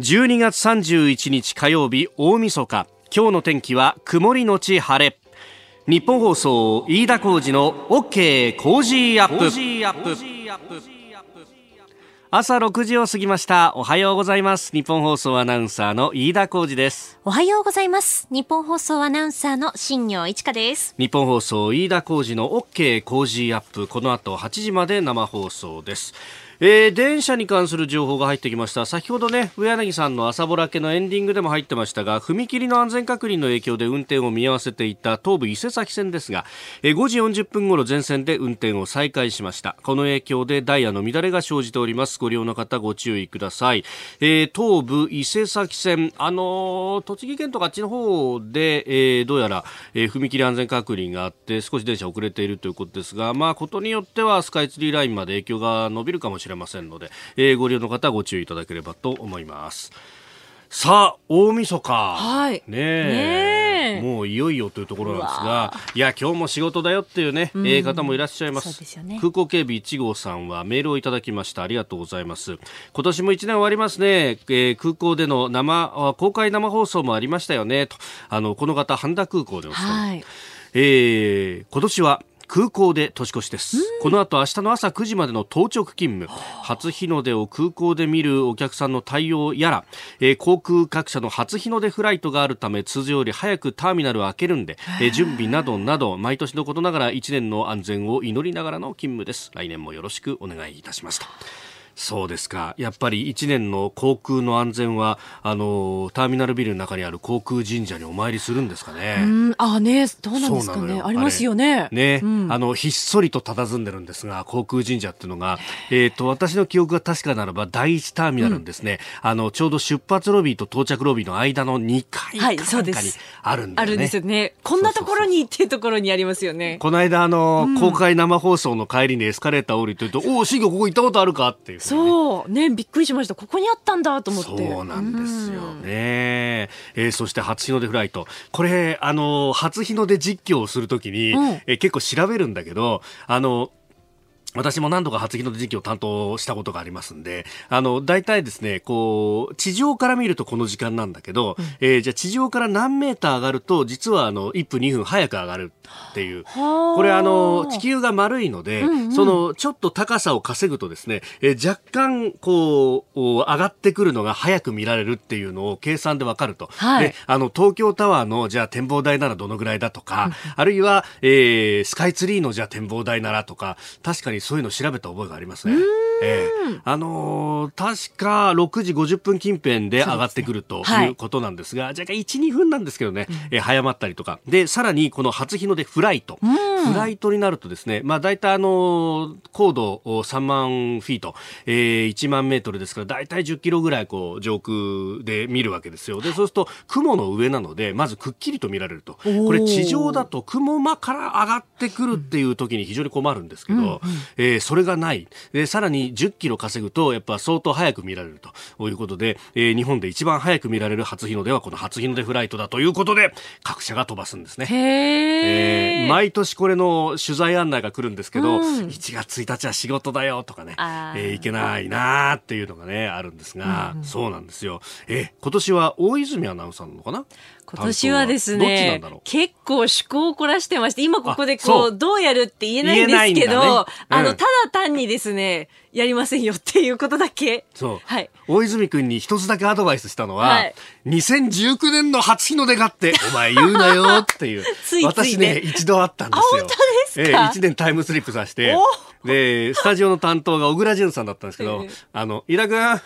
12月31日火曜日大晦日。今日の天気は曇りのち晴れ。日本放送飯田浩二の OK 工事アップ。朝6時を過ぎました。おはようございます。日本放送アナウンサーの飯田浩二です。おはようございます。日本放送アナウンサーの新業一華です。日本放送飯田浩二の OK 工事アップ。この後8時まで生放送ですえー、電車に関する情報が入ってきました。先ほどね上柳さんの朝ぼらけのエンディングでも入ってましたが踏切の安全確認の影響で運転を見合わせていた東武伊勢崎線ですが、えー、5時40分ごろ全線で運転を再開しました。この影響でダイヤの乱れが生じております。ご利用の方ご注意ください、えー、東武伊勢崎線あのー、栃木県とかあっちの方で、えー、どうやら、えー、踏切安全確認があって少し電車遅れているということですがまあことによってはスカイツリーラインまで影響が伸びるかもしれません。んれませんので、えー、ご利用の方はご注意いただければと思います。さあ、大晦日。はい。ねえ。もういよいよというところなんですが、いや、今日も仕事だよっていうね、うん、えー、方もいらっしゃいます。すね、空港警備1号さんはメールをいただきました。ありがとうございます。今年も1年終わりますね。えー、空港での生、公開生放送もありましたよね。と、あの、この方、半田空港でお伝え。はい、えー、今年は空港で年越しです。この後明日の朝9時までの当直勤務。初日の出を空港で見るお客さんの対応やら、えー、航空各社の初日の出フライトがあるため通常より早くターミナルを開けるんで、えー、準備などなど毎年のことながら1年の安全を祈りながらの勤務です。来年もよろしくお願いいたしますとそうですか。やっぱり一年の航空の安全は、あの、ターミナルビルの中にある航空神社にお参りするんですかね。うん、あね、どうなんですかね。ありますよね。ね、うん、あの、ひっそりと佇んでるんですが、航空神社っていうのが、えっ、ー、と、私の記憶が確かならば、第一ターミナルですね、うん、あの、ちょうど出発ロビーと到着ロビーの間の2階かなんかにあるんだよね。あるんですよね。こんなところにっていうところにありますよね。この間、あの、公開生放送の帰りにエスカレーター降りてると、おお、シーここ行ったことあるかっていう、ね、そう。ねびっくりしました。ここにあったんだと思って。そうなんですよ。ね、えー、そして初日の出フライト。これあの初日の出実況をするときに、うん、えー、結構調べるんだけどあの私も何度か初日の出時期を担当したことがありますんで、あの、大体ですね、こう、地上から見るとこの時間なんだけど、うん、えー、じゃあ地上から何メーター上がると、実はあの、1分2分早く上がるっていう。これあの、地球が丸いので、うんうん、その、ちょっと高さを稼ぐとですね、えー、若干、こう、上がってくるのが早く見られるっていうのを計算でわかると。はい、で、あの、東京タワーの、じゃあ展望台ならどのぐらいだとか、うん、あるいは、えー、スカイツリーのじゃあ展望台ならとか、確かにそういうの調べた覚えがありますね。えー、あのー、確か6時50分近辺で上がってくるとい。うことなんですが、すねはい、若干1、2分なんですけどね、うん、えー、早まったりとか。で、さらにこの初日の出フライト。フライトになるとですね、まあ大体あのー、高度3万フィート、えー、1万メートルですから、大体10キロぐらいこう上空で見るわけですよ。で、そうすると雲の上なので、まずくっきりと見られると。これ地上だと雲間から上がってくるっていう時に非常に困るんですけど、うんうん、えー、それがない。で、さらに10キロ稼ぐと、やっぱ相当早く見られるということで、えー、日本で一番早く見られる初日の出はこの初日の出フライトだということで、各社が飛ばすんですね。へえー、毎年これの取材案内が来るんですけど、うん、1月1日は仕事だよとかね、えー、いけないなーっていうのがね、あるんですが、うん、そうなんですよ。えー、今年は大泉アナウンサーなのかな？今年はですね、結構趣向を凝らしてまして、今ここでこう、どうやるって言えないんですけど、ねうん、あの、ただ単にですね、やりませんよっていうことだけ。そう。はい。大泉君に一つだけアドバイスしたのは、はい、2019年の初日の出がって、お前言うなよっていう。ついつい、ね、私ね、一度あったんですよ。本当ですか、えー、1年タイムスリップさせて、で、スタジオの担当が小倉淳さんだったんですけど、あの、井田君、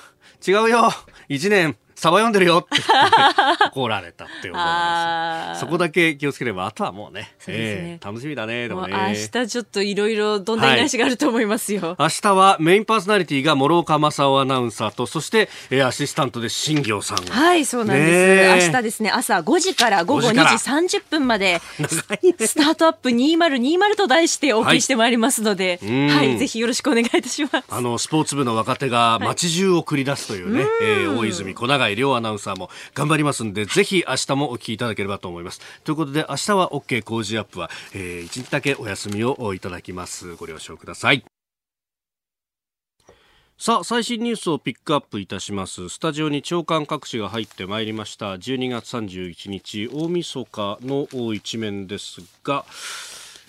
違うよ。1年サバ読んでるよって。怒られたって思います。そこだけ気をつければ、あとはもうね、ね。えー、楽しみだね、でもね。明日ちょっといろいろどんな話があると思いますよ、はい。明日はメインパーソナリティが諸岡正夫アナウンサーと、そして、えー、アシスタントで新行さんはい、そうなんです。明日ですね、朝5時から午後2時30分まで、スタートアップ2020と題してお送りしてまいりますので、はい、はい、ぜひよろしくお願いいたします。あの、スポーツ部の若手が街中を繰り出すというね、はい、えー、大泉小永井亮アナウンサーも頑張りますんで、ぜひ明日もお聞きいただければと思います。ということで、明日は OK 工事アップは、えー、一日だけお休みをいただきます。ご了承ください。さあ最新ニュースをピックアップいたしますスタジオに長官各紙が入ってまいりました12月31日大晦日の一面ですが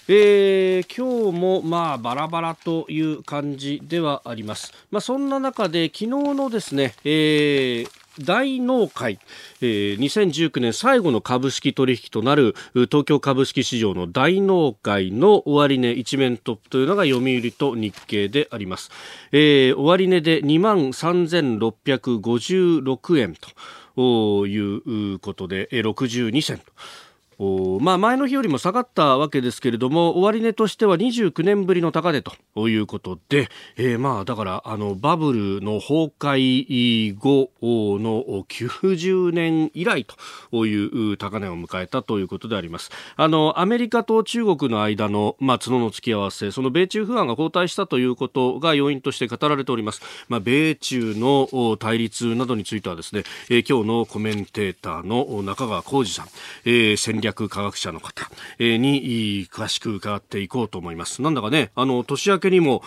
えー、今日もまあバラバラという感じではあります。まあ、そんな中で昨日のですね、えー、大納会、えー、2019年最後の株式取引となる東京株式市場の大納会の終値一面トップというのが読売と日経であります、えー、終値で2万3656円ということで62銭と。まあ、前の日よりも下がったわけですけれども終値としては29年ぶりの高値ということで、えー、まあだからあのバブルの崩壊後の90年以来という高値を迎えたということであります。あのアメリカと中国の間の、まあ、角の付き合わせその米中不安が後退したということが要因として語られております、まあ、米中の対立などについてはですね、えー、今日のコメンテーターの中川浩二さん、えー、戦略科学者の方に詳しく伺っていこうと思います。なんだかね、あの、年明けにも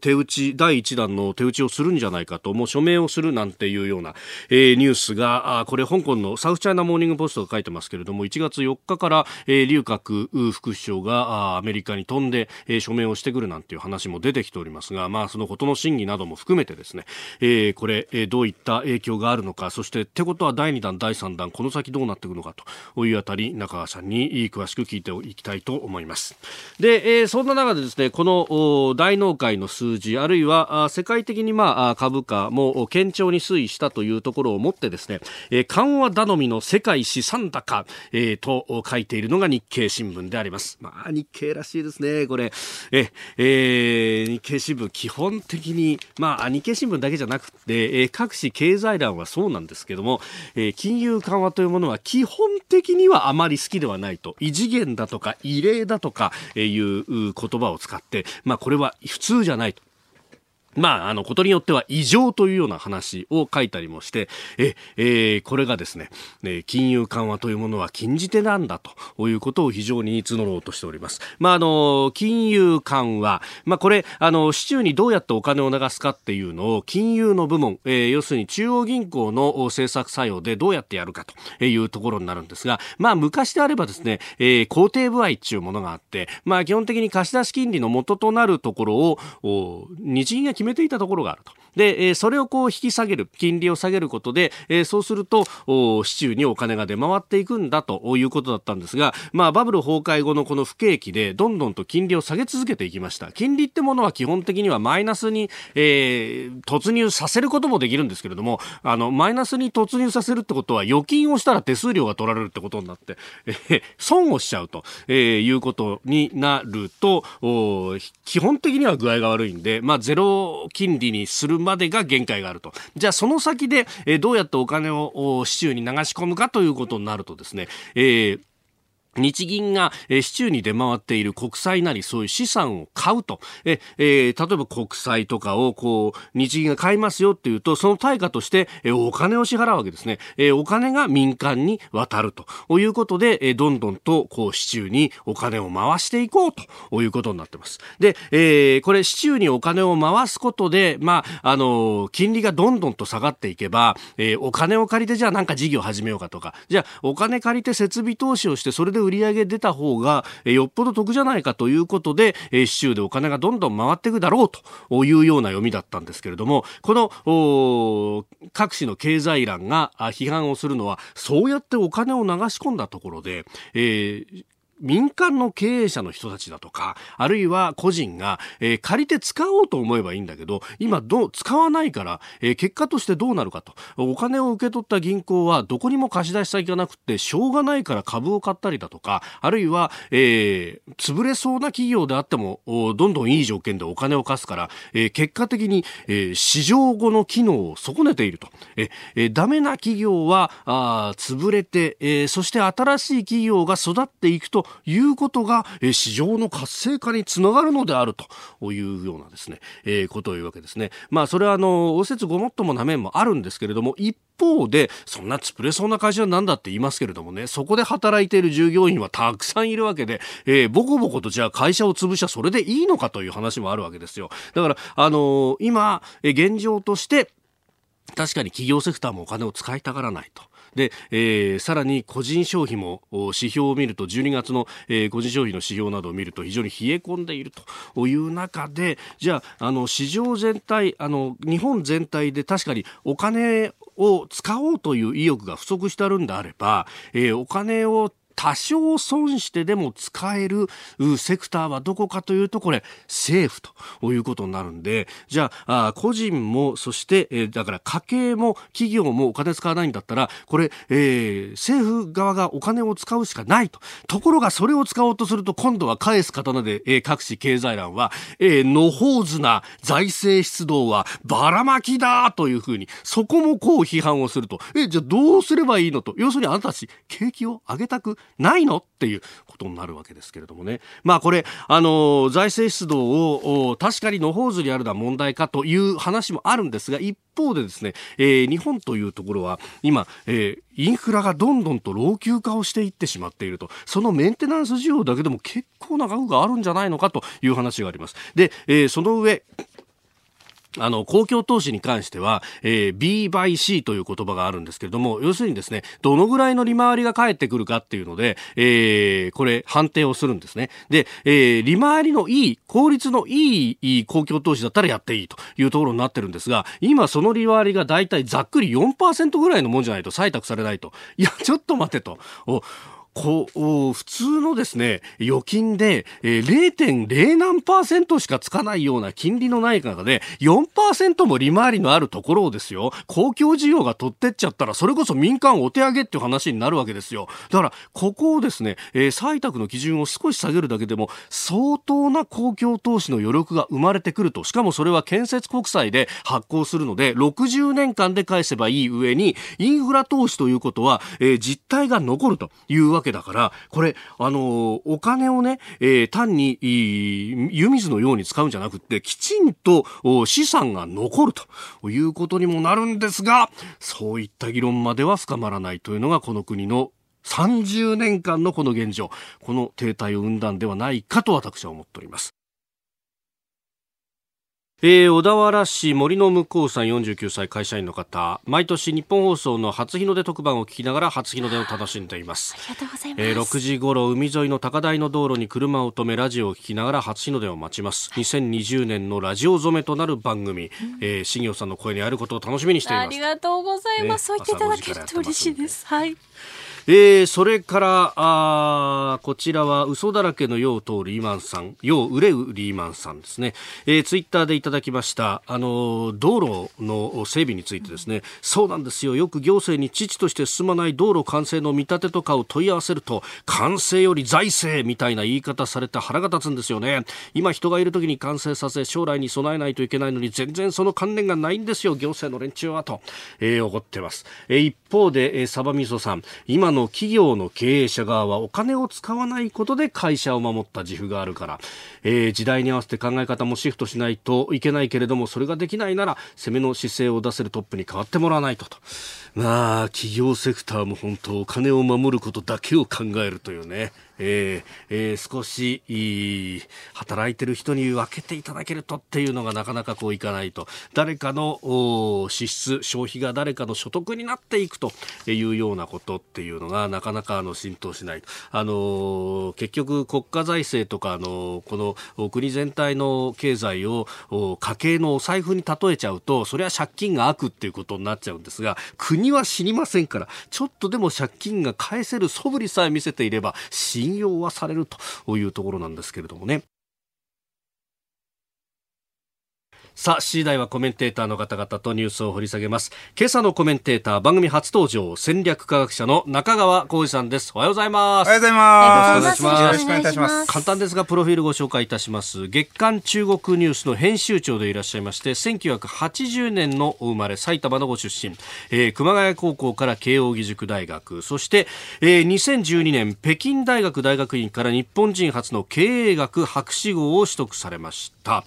手打ち、第1弾の手打ちをするんじゃないかと、もう署名をするなんていうような、えー、ニュースが、あこれ香港のサウスチャイナモーニングポストが書いてますけれども、1月4日から、えー、劉鶴副首相がアメリカに飛んで、えー、署名をしてくるなんていう話も出てきておりますが、まあ、そのことの真偽なども含めてですね、えー、これ、えー、どういった影響があるのか、そして、ってことは第2弾、第3弾、この先どうなっていくのかというあたり、中川さんに詳しく聞いていきたいと思います。で、えー、そんな中でですね、この大納会の数字、あるいは世界的にまあ株価も堅調に推移したというところをもってですね、えー、緩和頼みの世界資産高、えー、と書いているのが日経新聞であります。まあ日経らしいですね、これ。え、えー、日経新聞基本的に、まあ日経新聞だけじゃなくて、えー、各紙経済欄はそうなんですけども、えー、金融緩和というものは基本的にはあまり好きではないと異次元だとか異例だとかいう言葉を使って、まあ、これは普通じゃないと。まあ、あの、ことによっては異常というような話を書いたりもして、え、えー、これがですね、ね、金融緩和というものは禁じ手なんだということを非常に募ろうとしております。まあ、あの、金融緩和、まあ、これ、あの、市中にどうやってお金を流すかっていうのを、金融の部門、えー、要するに中央銀行の政策作用でどうやってやるかというところになるんですが、まあ、昔であればですね、えー、肯定部合っていうものがあって、まあ、基本的に貸し出し金利の元となるところを、日銀が決決めていたところがあると。で、えそれをこう引き下げる、金利を下げることで、えそうすると、市中にお金が出回っていくんだということだったんですが、まあ、バブル崩壊後のこの不景気で、どんどんと金利を下げ続けていきました。金利ってものは基本的にはマイナスに、えー、突入させることもできるんですけれども、あの、マイナスに突入させるってことは、預金をしたら手数料が取られるってことになって、えー、損をしちゃうと、えー、いうことになると、基本的には具合が悪いんで、まあ、ゼロ金利にするまでが限界があると。じゃあその先で、えどうやってお金を市中に流し込むかということになるとですね、えー日銀が、え、市中に出回っている国債なりそういう資産を買うと、ええー、例えば国債とかをこう日銀が買いますよっていうとその対価として、え、お金を支払うわけですね、え、お金が民間に渡ると。いうことで、え、どんどんとこう市中にお金を回していこうということになってます。で、えー、これ市中にお金を回すことでまああの金利がどんどんと下がっていけば、えー、お金を借りてじゃあなんか事業始めようかとか。じゃあお金借りて設備投資をしてそれで売り上げ出た方が、えよっぽど得じゃないかということで、え市中でお金がどんどん回っていくだろうというような読みだったんですけれども、この各紙の経済欄が批判をするのは、そうやってお金を流し込んだところで、えー、民間の経営者の人たちだとか、あるいは個人が、えー、借りて使おうと思えばいいんだけど、今どう、使わないから、えー、結果としてどうなるかと。お金を受け取った銀行はどこにも貸し出し先がなくて、しょうがないから株を買ったりだとか、あるいは、えー、潰れそうな企業であっても、どんどんいい条件でお金を貸すから、えー、結果的に、えー、市場後の機能を損ねていると。えー、ダメな企業は、あ潰れて、えー、そして新しい企業が育っていくということが、え、市場の活性化につながるのであるというようなですね、えー、ことを言うわけですね。まあ、それはあの、応接ごもっともな面もあるんですけれども、一方で、そんな潰れそうな会社は何だって言いますけれどもね、そこで働いている従業員はたくさんいるわけで、えー、ボコボコとじゃあ会社を潰しゃそれでいいのかという話もあるわけですよ。だから、あのー、今、現状として、確かに企業セクターもお金を使いたがらないと。で、えー、さらに個人消費も指標を見ると12月の、えー、個人消費の指標などを見ると非常に冷え込んでいるという中でじゃああの市場全体あの日本全体で確かにお金を使おうという意欲が不足してあるんであれば、えー、お金を多少損してでも使えるセクターはどこかというと、これ、政府ということになるんで、じゃあ、個人も、そして、え、だから家計も企業もお金使わないんだったら、これ、え、政府側がお金を使うしかないと。ところが、それを使おうとすると、今度は返す刀で、え、各種経済欄は、えー、野放図な財政出動はばらまきだというふうに、そこもこう批判をすると。え、じゃあどうすればいいのと。要するにあなたたち、景気を上げたくないの？っていうことになるわけですけれどもね。まあこれ、あの、財政出動を確かに野放図にあるのは問題かという話もあるんですが、一方でですね、えー、日本というところは今、えー、インフラがどんどんと老朽化をしていってしまっていると。そのメンテナンス需要だけでも結構な額があるんじゃないのかという話があります。で、えー、その上、あの、公共投資に関しては、えー、B by C という言葉があるんですけれども、要するにですね、どのぐらいの利回りが返ってくるかっていうので、えー、これ、判定をするんですね。で、えー、利回りのいい、効率のいい公共投資だったらやっていいというところになってるんですが、今その利回りがだいたいざっくり4%ぐらいのもんじゃないと採択されないと。いや、ちょっと待てと。こう、普通のですね、預金で、えー、0.0何パーセントしかつかないような金利のない中で、4%も利回りのあるところをですよ、公共事業が取ってっちゃったら、それこそ民間お手上げっていう話になるわけですよ。だから、ここをですね、えー、採択の基準を少し下げるだけでも、相当な公共投資の余力が生まれてくると。しかもそれは建設国債で発行するので、60年間で返せばいい上に、インフラ投資ということは、えー、実態が残るというわけけだから、これ、あの、お金をね、えー、単に、湯水のように使うんじゃなくて、きちんと資産が残るということにもなるんですが、そういった議論までは深まらないというのがこの国の30年間のこの現状、この停滞を生んだんではないかと私は思っております。えー、小田原市森の向こうさん49歳会社員の方。毎年日本放送の初日の出特番を聞きながら初日の出を楽しんでいます。ありがとうございます、えー、6時頃海沿いの高台の道路に車を止めラジオを聞きながら初日の出を待ちます。2020年のラジオ染めとなる番組、うん、えー、新業さんの声にあることを楽しみにしています。ありがとうございます、ね、そう言っていただけると嬉しいです。はいえー、それから、あこちらは嘘だらけのよう通リーマンさん、よう売れうリーマンさんですね。えー、ツイッターでいただきました、あの、道路の整備についてですね、そうなんですよ。よく行政に父として進まない道路完成の見立てとかを問い合わせると、完成より財政みたいな言い方されて腹が立つんですよね。今人がいる時に完成させ、将来に備えないといけないのに、全然その関連がないんですよ、行政の連中はと、えー、怒ってます。えー、一方で、えー、サバミソさん、今の企業の経営者側はお金を使わないことで会社を守った自負があるから、えー、時代に合わせて考え方もシフトしないといけないけれども、それができないなら、攻めの姿勢を出せるトップに変わってもらわないとと。まあ、企業セクターも本当、お金を守ることだけを考えるというね。えーえー、少しいい働いてる人に分けていただけるとっていうのがなかなかこういかないと。誰かの支出消費が誰かの所得になっていくというようなことっていうのがなかなかあの浸透しないあの結局国家財政とかあのこの国全体の経済を家計のお財布に例えちゃうとそれは借金が悪っていうことになっちゃうんですが国は知りませんからちょっとでも借金が返せる素振りさえ見せていれば引用はされるというところなんですけれどもね。さあ、次第はコメンテーターの方々とニュースを掘り下げます。今朝のコメンテーター、番組初登場、戦略科学者の中川浩二さんです。おはようございます。おはようございます。よろしくお願いいたします。簡単ですが、プロフィールご紹介いたします。月刊中国ニュースの編集長でいらっしゃいまして、1980年のお生まれ、埼玉のご出身、えー、熊谷高校から慶応義塾大学、そして、えー、2012年、北京大学大学院から日本人初の経営学博士号を取得されました。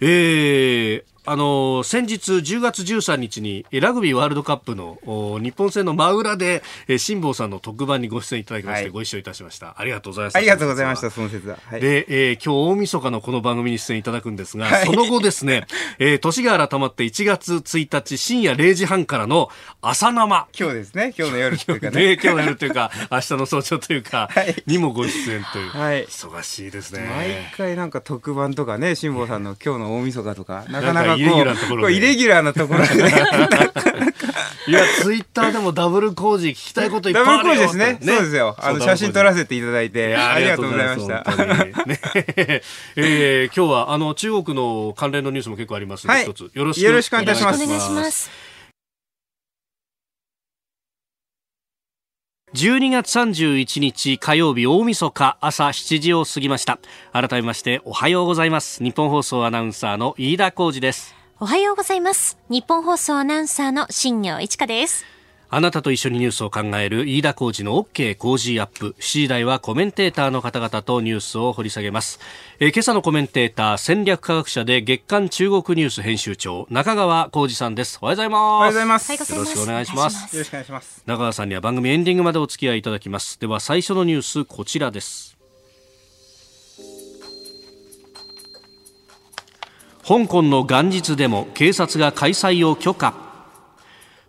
えーあの先日10月13日にラグビーワールドカップの日本戦の真裏で辛坊さんの特番にご出演いただきまして、ご一緒いたしました。ありがとうございます。ありがとうございましたその説は、はい、で、えー、今日大晦日のこの番組に出演いただくんですが、はい、その後ですね、えー、年が改まって1月1日深夜0時半からの朝生。今日ですね。今日の夜というかね。今日の夜というか 明日の早朝というか、はい、にもご出演という、はい、忙しいですね。毎回なんか特番とかね辛坊さんの今日の大晦日とかなかなかイレギュラーなところイレギュラーなところでね。いやツイッターでもダブル工事聞きたいこといっぱいあるよダブル工事ですね。そうですよ。あの写真撮らせていただいて。ありがとうございました。ね えー、今日はあの中国の関連のニュースも結構ありますので、はい、一つ。よろしくよろしくお願いします。お願いします12月31日火曜日大晦日朝7時を過ぎました。改めましておはようございます。日本放送アナウンサーの飯田浩二です。おはようございます。日本放送アナウンサーの新庄一華です。あなたと一緒にニュースを考える飯田浩二の OK 工事アップ。7時台はコメンテーターの方々とニュースを掘り下げます。えー、今朝のコメンテーター、戦略科学者で月刊中国ニュース編集長、中川浩二さんです。おはようございます。おはようございます。よろしくお願いします。よろしくお願いします。中川さんには番組エンディングまでお付き合いいただきます。では最初のニュース、こちらです。香港の元日でも警察が開催を許可。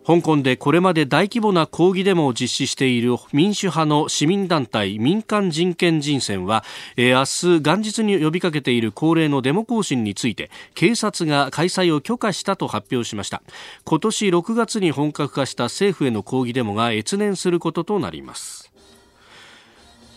香港でこれまで大規模な抗議デモを実施している民主派の市民団体民間人権人選は、えー、明日元日に呼びかけている恒例のデモ行進について警察が開催を許可したと発表しました。今年6月に本格化した政府への抗議デモが越年することとなります。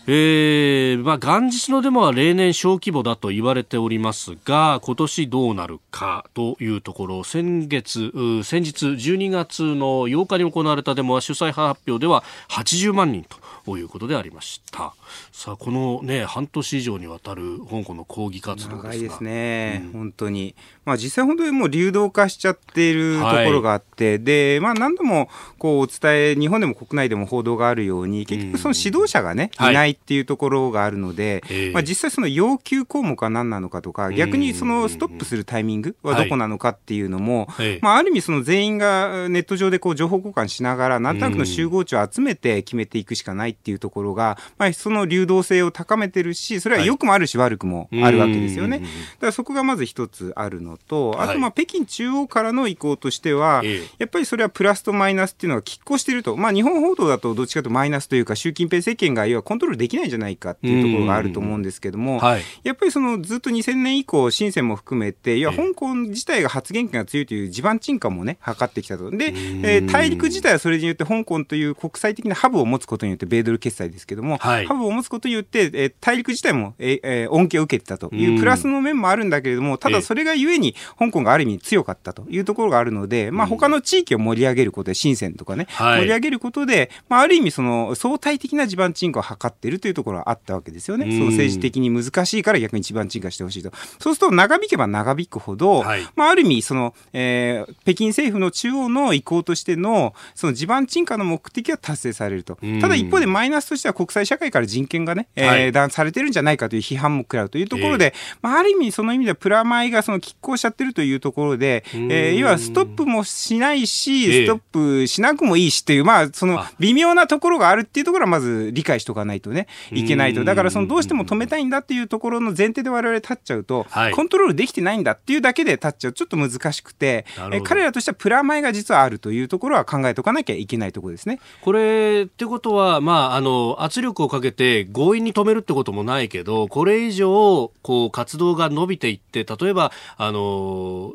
えー、まあ、元日のデモは例年小規模だと言われておりますが、今年どうなるかというところ、先月、先日12月の8日に行われたデモは主催派発表では80万人とということでありました。さあこのね半年以上にわたる香港の抗議活動長いですね、うん、本当に。まあ実際本当にもう流動化しちゃってい。るところがあって、はい、でまあ何度もこうお伝え日本でも国内でも報道があるように結局その指導者がね、うん、いないっていうところがあるので、はい、まあ実際その要求項目は何なのかとか逆にそのストップするタイミングはどこなのかっていうのも、はい、まあある意味その全員がネット上でこう情報交換しながらなんとなくの集合値を集めて決めていくしかないっていうところが、まあ、その流動性を高めてるし、それは良くもあるし悪くもあるわけですよね。だからそこがまず一つあるのと、あとまあ北京中央からの意向としては、やっぱりそれはプラスとマイナスっていうのが拮抗していると、まあ日本報道だとどっちかというとマイナスというか、習近平政権が要はコントロールできないんじゃないかっていうところがあると思うんですけども、やっぱりそのずっと2000年以降、深センも含めて、いや、香港自体が発言権が強いという地盤沈下もね、図ってきたと。で、えー、大陸自体はそれによって香港という国際的なハブを持つことによって、米ドル決済ですけども、はい、ハブを持つことによって、えー、大陸自体も、えーえー、恩恵を受けてたというプラスの面もあるんだけれども、ただそれがゆえに香港がある意味強かったというところがあるので、まあ他の地域を盛り上げることで、深センとかね、はい、盛り上げることで、まあある意味その相対的な地盤沈下を図っているというところはあったわけですよね。その政治的に難しいから逆に地盤沈下してほしいと。そうすると長引けば長引くほど、はい、まあある意味その、えー、北京政府の中央の意向としてのその地盤沈下の目的は達成されると。ただ一方でマイナスとしては国際社会から人権がね、えー、断されてるんじゃないかという批判も食らうというところで、えー、まあ、ある意味その意味ではプラマイがその拮抗しちゃってるというところで、えー、要はストップもしないし、ストップしなくもいいしっていう、まあ、その微妙なところがあるっていうところはまず理解しておかないとね、いけないと。だからそのどうしても止めたいんだっていうところの前提で我々立っちゃうと、はい、コントロールできてないんだっていうだけで立っちゃうちょっと難しくて、え彼らとしてはプラマイが実はあるというところは考えておかなきゃいけないところですね。これってことは、まあ、あの圧力をかけて強引に止めるってこともないけど、これ以上、こう、活動が伸びていって、例えば、あの、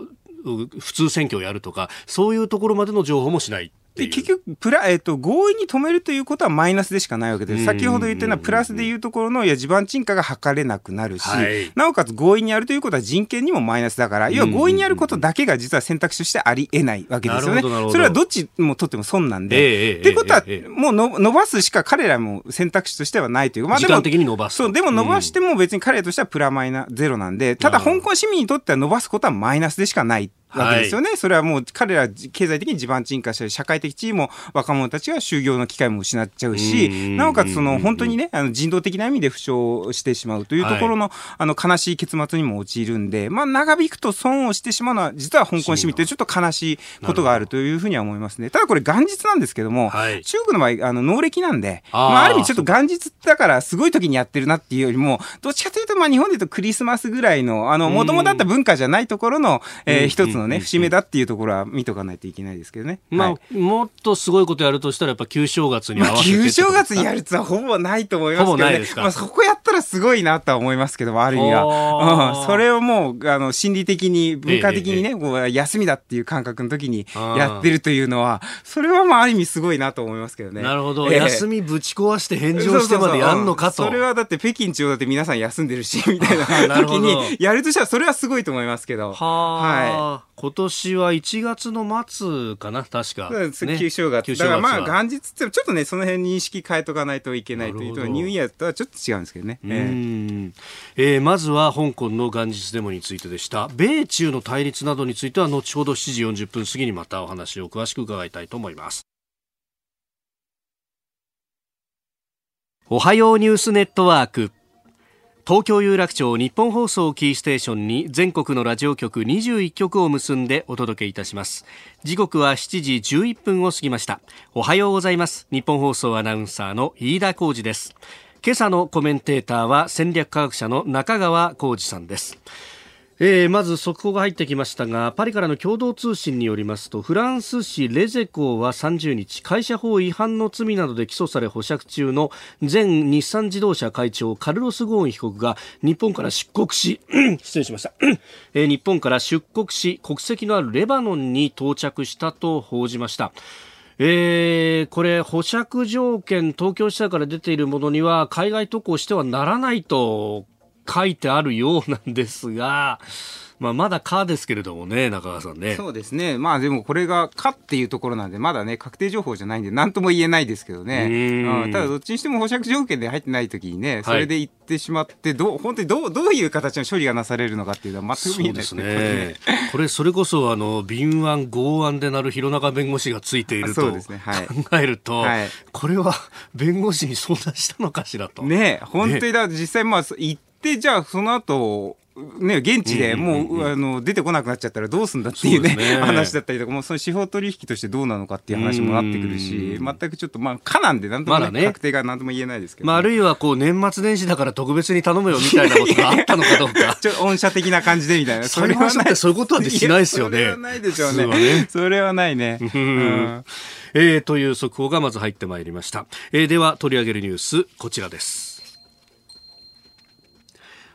普通選挙をやるとか、そういうところまでの情報もしない。で結局プラ、えーと、合意に止めるということはマイナスでしかないわけです。先ほど言ったようなプラスでいうところのいや地盤沈下が図れなくなるし、はい、なおかつ合意にやるということは人権にもマイナスだから、要は合意にやることだけが実は選択肢としてありえないわけですよね。それはどっちもとっても損なんで。ってことは、もうの伸ばすしか彼らも選択肢としてはないという。まあ、でも伸ばす。そう、でも伸ばしても別に彼らとしてはプラマイナゼロなんで、ただ香港市民にとっては伸ばすことはマイナスでしかない。わけですよね、はい、それはもう彼ら経済的に地盤沈下したり社会的地位も若者たちが就業の機会も失っちゃうしなおかつその本当にねあの人道的な意味で負傷してしまうというところのはい、あの悲しい結末にも陥るんで、まあ、長引くと損をしてしまうのは実は香港市民ってちょっと悲しいことがあるというふうには思いますね。ただこれ元日なんですけども、はい、中国の場合あの農暦なんであ,、まあ、ある意味ちょっと元日だからすごい時にやってるなっていうよりもどっちかというとまあ日本でいうとクリスマスぐらいのもともとあった文化じゃないところの、えー、一つのね節目だっていうところは見とかないといけないですけどね。まあ、はい、もっとすごいことやるとしたら、やっぱ旧正月に合わせて、まあ、旧正月にやるつはほぼないと思いますけどね。まあ、そこやったらすごいなとは思いますけども、ある意味は。うん、それをもう、あの、心理的に、文化的にね、ええ、こう休みだっていう感覚の時にやってるというのは、それはまあ、ある意味すごいなと思いますけどね。なるほど。え、休みぶち壊して返上してまでやんのかと。それはだって北京中央だって皆さん休んでるし、みたいな時にやるとしたら、それはすごいと思いますけど。はい。今年は1月の末かな、確か。ね、旧正月。だからまあ、元日ってちょっとね、その辺認識変えとかないといけないというと、ニューイヤーとはちょっと違うんですけどね。えー、えー、まずは香港の元日デモについてでした。米中の対立などについては、後ほど7時40分過ぎにまたお話を詳しく伺いたいと思います。おはようニュースネットワーク。東京有楽町日本放送キーステーションに全国のラジオ局21局を結んでお届けいたします。時刻は7時11分を過ぎました。おはようございます。日本放送アナウンサーの飯田浩二です。今朝のコメンテーターは戦略科学者の中川浩二さんです。えー、まず速報が入ってきましたがパリからの共同通信によりますとフランス紙レゼコは30日会社法違反の罪などで起訴され保釈中の前日産自動車会長カルロス・ゴーン被告が日本から出国し 失礼しました、えー、日本から出国し国籍のあるレバノンに到着したと報じました。えー、これ、保釈条件、東京地裁から出ているものには、海外渡航してはならないと書いてあるようなんですが、まあ、まだかですけれどもね、中川さんね。そうですね。まあでもこれがかっていうところなんで、まだね、確定情報じゃないんで、なんとも言えないですけどね。うん、ただどっちにしても保釈条件で入ってないときにね、それで行ってしまって、どう、本当にどう、どういう形の処理がなされるのかっていうのは全く見えないですね。ねこれ、それこそ、あの、敏腕、剛腕でなる弘中弁護士がついていると、ねはい、考えると、はい、これは弁護士に相談したのかしらと。ね本当にだ、実際まあ、行じゃあその後、ね、現地でもう,、あの出てこなくなっちゃったらどうすんだっていうね、ね話だったりとか、もうその司法取引としてどうなのかっていう話もなってくるし、全くちょっと、まあ、かなんで、なんとも、ねね、確定がなんとも言えないですけど、ね、まあ、あるいはこう年末年始だから特別に頼むよみたいなことがあったのかどうか。ちょ御社的な感じでみたいな。それはない。そういうことはしないですよね。それはないでしょうね。ねそれはないね。うんえー、という速報がまず入ってまいりました。えー、では取り上げるニュース、こちらです。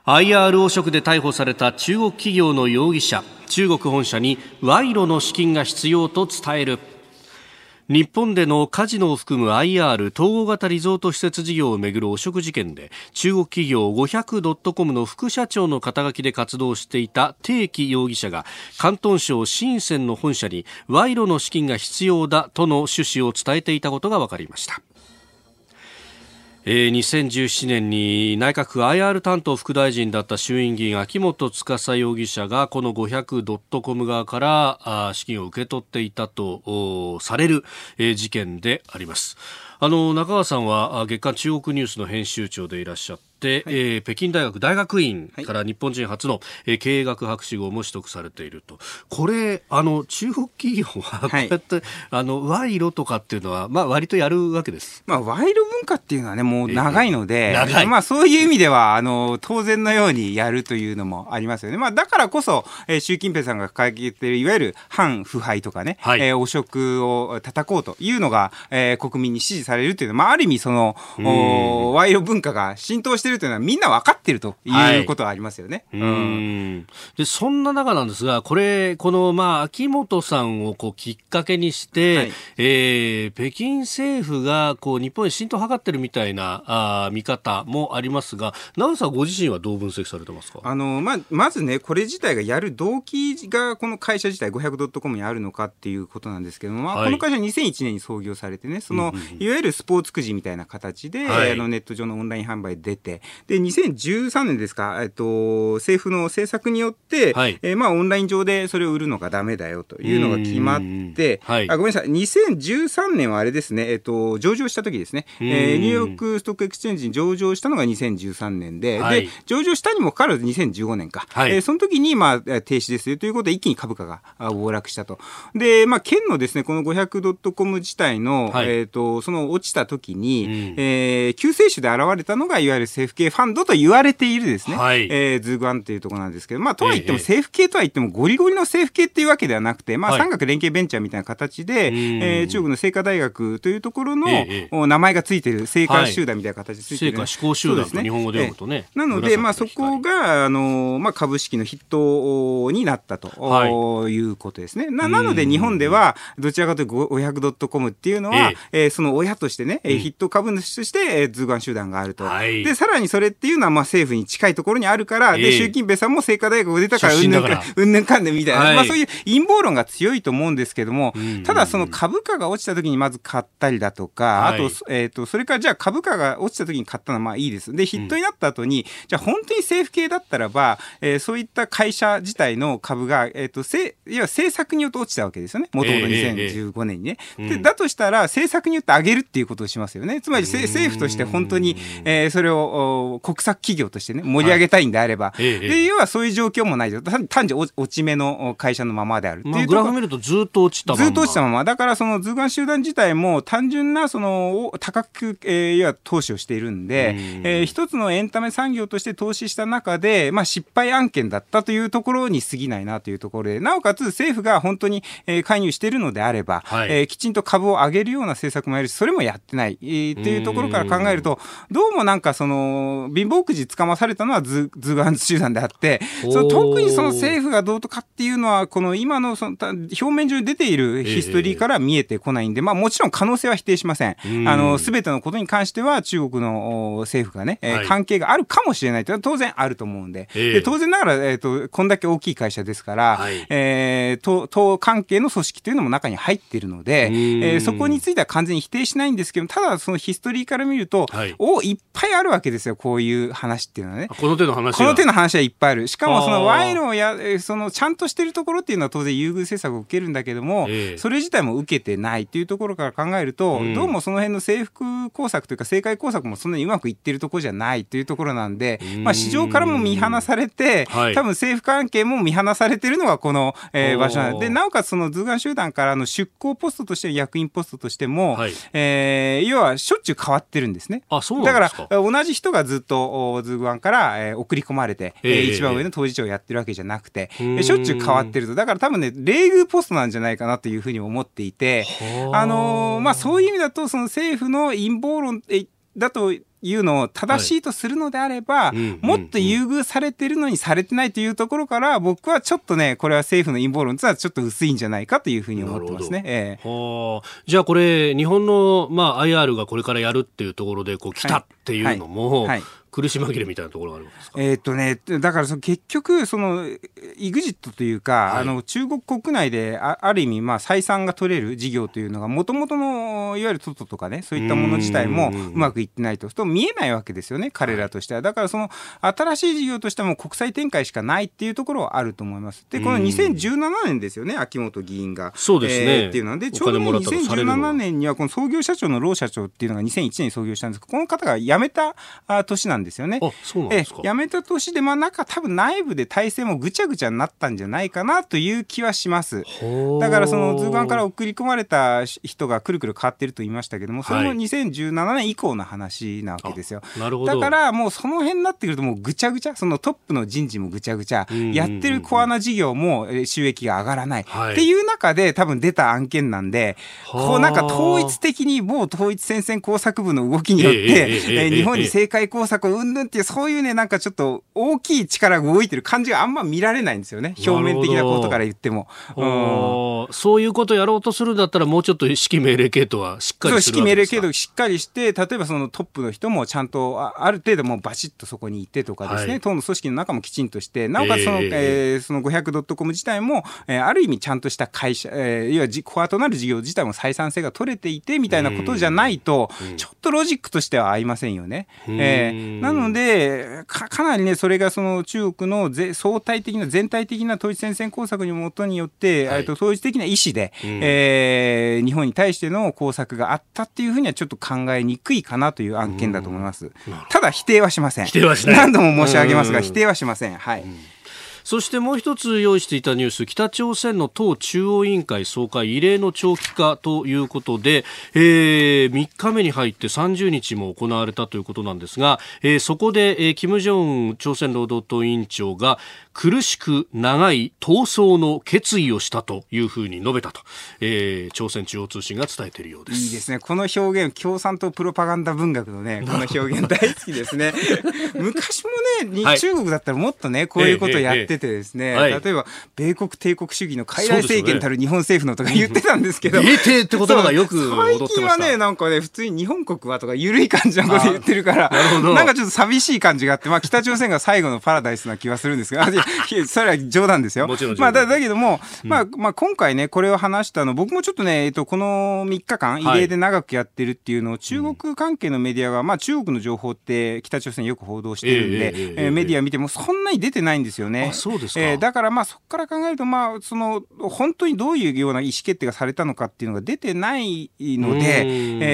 IR 汚職で逮捕された中国企業の容疑者中国本社に賄賂の資金が必要と伝える。日本でのカジノを含む IR 統合型リゾート施設事業をめぐる汚職事件で中国企業 500.com の副社長の肩書きで活動していた定期容疑者が広東省深センの本社に賄賂の資金が必要だとの趣旨を伝えていたことが分かりました。えー、2017年に内閣府 IR 担当副大臣だった衆院議員秋元司容疑者がこの 500.com 側からあ資金を受け取っていたとされる、えー、事件であります。あの中川さんは月刊中国ニュースの編集長でいらっしゃって、はい、えー、北京大学大学院から日本人初の、え経営学博士号も取得されていると。これあの中国企業はこうやって、はい、あの賄賂とかっていうのは、まあ、割とやるわけです、まあ、賄賂文化っていうのはねもう長いので、えー、まあ、そういう意味ではあの当然のようにやるというのもありますよね、まあ、だからこそ、えー、習近平さんが掲げているいわゆる反腐敗とかね、はい、えー、汚職を叩こうというのが、えー、国民に支持されるというのは、まあ、ある意味その、賄賂文化が浸透しているるというのはみんな分かってるということはありますよね。はい、うん。でそんな中なんですが、これ、この、まあ、秋元さんをこうきっかけにして、はい、えー、北京政府がこう日本へ浸透を図ってるみたいなあ見方もありますが、長さんご自身はどう分析されてますか？あの、まあ、まずね、これ自体がやる動機がこの会社自体 500.com にあるのかっていうことなんですけども、まあ、この会社2001年に創業されてね、その、いわゆるスポーツくじみたいな形で、はい、あのネット上のオンライン販売出て、で、2013年ですか、えっと、政府の政策によって、はい、えー、まあ、オンライン上でそれを売るのがダメだよというのが決まって、はい、あごめんなさい、2013年はあれですね、えっと、上場した時ですね、えー、 New York Stock Exchange に上場したのが2013年で、はい、で、上場したにもかかわらず2015年か、はい、えー、その時に、まあ、停止ですよということで、一気に株価が暴落したと。で、まあ、県のですね、この 500.com 自体の、はい、えっ、と、その落ちた時に、うん、えー、救世主で現れたのが、いわゆる政府系ファンドと言われているですね、はい、えー、ズーグワンというところなんですけど、まあ、とは言っても、政府系とは言っても、ゴリゴリの政府系っていうわけではなくて、まあ、産学連携ベンチャーみたいな形で、はい、えー、中国の清華大学というところの、えー、名前がついてる、清華集団みたいな形でついてる、はい、清華思考集団と日本語で読むとね。なので、まあ、そこが、あの、まあ、株式の筆頭になったと、はい、いうことですね。ななので、日本では、どちらかというと、500.com っていうのは、えー、その親としてね、うん、筆頭株主として、えー、ズーガン集団があると。はい、で、さらにそれっていうのは、まあ、政府に近いところにあるから、で、習近平さんも清華大学を出たから、うんぬんか、うんぬんかんでみたいな、はい、まあ、そういう陰謀論が強いと思うんですけども、ただ、その株価が落ちた時にまず買ったりだとか、あと、えっ、ー、と、それからじゃあ株価が落ちた時に買ったのはまあいいです。で、ヒットになった後に、じゃあ本当に政府系だったらば、えー、そういった会社自体の株が、えっ、ー、と、せ、いわゆる政策によって落ちたわけですよね。もともと2015年にね。えーえー、で、だとしたら、政策によって上げるっていうことをしますよね。つまり、政府として本当に、えー、それを国策企業としてね、盛り上げたいんであれば、はい、で、要はそういう状況もないと。単純落ち目の会社のままである。っていう、まあ、グラフ見るとずっと落ちたまま。ずっと落ちたまま。だから、その図鑑集団自体も単純な、その、高く、えー、いわ投資をしているんで、ん。えー、一つのエンタメ産業として投資した中で、まあ、失敗案件だったというところに過ぎないなというところで、なおかつ政府が本当に、えー、介入しているのであれば、はい、えー、きちんと株を上げるような政策もやるし、それもやってない、えー、というところから考えると、どうもなんかその、貧乏くじつかまされたのは図図鑑集団であって、その特にその政府がどうとかっていうのは、この今のその表面上に出ているヒストリーから見えてこないんで、まあもちろん可能性は否定しません。あの、すべてのことに関しては中国の政府がね、はい、関係があるかもしれないというのは当然あると思うんで、えー、で当然ながら、えっ、ー、と、こんだけ大きい会社ですから、はい、えー、党関係の組織というのも中に入っているので、えー、そこについては完全に否定しないんですけど、ただそのヒストリーから見ると、はい、おいっぱいあるわけですよ、こういう話っていうのはね。この手の話この手の話はいっぱいある。しかもその賄賂をや、そのちゃんとしてるところっていうのは当然優遇政策を受けるんだけども、えー、それ自体も受けてないっていうところから考えると、うん、どうもその辺の制服工作というか政界工作もそんなにうまくいってるところじゃないというところなんで、まあ、市場からも見放されて、はい、多分政府関係も見放されてるのがこの、えー、場所なんで、なおかつその図鑑集団からの出向ポストとして役員ポストとしても、はい、えー、要はしょっちゅう変わってるんですね。あそうだから同じ人がずっと図鑑から、えー、送り込まれて、えー、一番上の当事長をやってるわけじゃなくて、えー、しょっちゅう変わってると。だから多分ね、礼遇ポストなんじゃないかなというふうに思っていて、あ。のー、まあそういう意味だと、その政府の陰謀論だというのを正しいとするのであれば、はい、もっと優遇されてるのにされてないというところから、僕はちょっとね、これは政府の陰謀論とはちょっと薄いんじゃないかというふうに思ってますね。えー、じゃあこれ、日本の、まあ、IR がこれからやるっていうところでこう来たっていうのも、はい。はい苦し紛れみたいなところがあるんですか？えー、っとね、だからその結局、その、イグジットというか、はい、あの、中国国内であ、ある意味、まあ、採算が取れる事業というのが、もともとの、いわゆるトトとかね、そういったもの自体もうまくいってないと、と見えないわけですよね、彼らとしては。だからその、新しい事業としても国際展開しかないっていうところはあると思います。で、この2017年ですよね、秋元議員が。そうですね。えー、っていうので、ちょうど2017年には、この創業社長のロー社長っていうのが2001年に創業したんです。けど、この方が辞めた年なんですよね。あ、そうなんですか辞めた年で、まあ、なんか多分内部で体制もぐちゃぐちゃになったんじゃないかなという気はします。だからその図鑑から送り込まれた人がくるくる変わってると言いましたけども、それも2017年以降の話なわけですよ。なるほど。だからもうその辺になってくるともうぐちゃぐちゃ、そのトップの人事もぐちゃぐちゃ、やってるコアな事業も収益が上がらない、はい、っていう中で多分出た案件なんで、こうなんか統一的に某統一戦線工作部の動きによって、ええー、日本に政界工作をうんぬんっていう、そういうね、なんかちょっと大きい力が動いてる感じがあんま見られないんですよね。表面的なことから言っても。う。ん、そういうことやろうとするんだったら、もうちょっと指揮命令系統はしっかりする指揮命令系統しっかりして、例えばそのトップの人もちゃんとある程度もうバシッとそこに行ってとかですね、はい、党の組織の中もきちんとして、なおかつその、えー、えー、その 500.com 自体も、えー、ある意味ちゃんとした会社、えー、いわゆるコアとなる事業自体も採算性が取れていてみたいなことじゃないと、ちょっとロジックとしては合いませんよね。えー、なのでか、かなりね、それがその中国のぜ相対的な、全体的な統一戦線工作にもとによって、はい、と統一的な意思で、うん、えー、日本に対しての工作があったっていうふうにはちょっと考えにくいかなという案件だと思います。ただ否定はしません。否定はしない。何度も申し上げますが、否定はしません。はい。そしてもう一つ用意していたニュース北朝鮮の党中央委員会総会異例の長期化ということで、えー、3日目に入って30日も行われたということなんですが、えー、そこで、えー、金正恩朝鮮労働党委員長が苦しく長い闘争の決意をしたというふうに述べたと、えー、朝鮮中央通信が伝えているようです。いいですね。この表現共産党プロパガンダ文学のね この表現大好きですね。昔もね、はい、中国だったらもっとねこういうことやっててですね、えええ、例えば米国帝国主義の傀儡政権たる日本政府のとか言ってたんですけど、米帝って言葉がよく最近はねなんかね普通に日本国はとか緩い感じのこと言ってるからなんかちょっと寂しい感じがあって、まあ、北朝鮮が最後のパラダイスな気はするんですが それは冗談ですよ。まあ、だだけども、うん、まあ、まあ、今回ね、これを話したの、僕もちょっとね、えっと、この3日間、異例で長くやってるっていうのを、中国関係のメディアが、まあ、中国の情報って北朝鮮よく報道してるんで、えー、えー、メディア見てもそんなに出てないんですよね。そうですか。えー、だから、まあ、そこから考えると、まあ、その、本当にどういうような意思決定がされたのかっていうのが出てないので、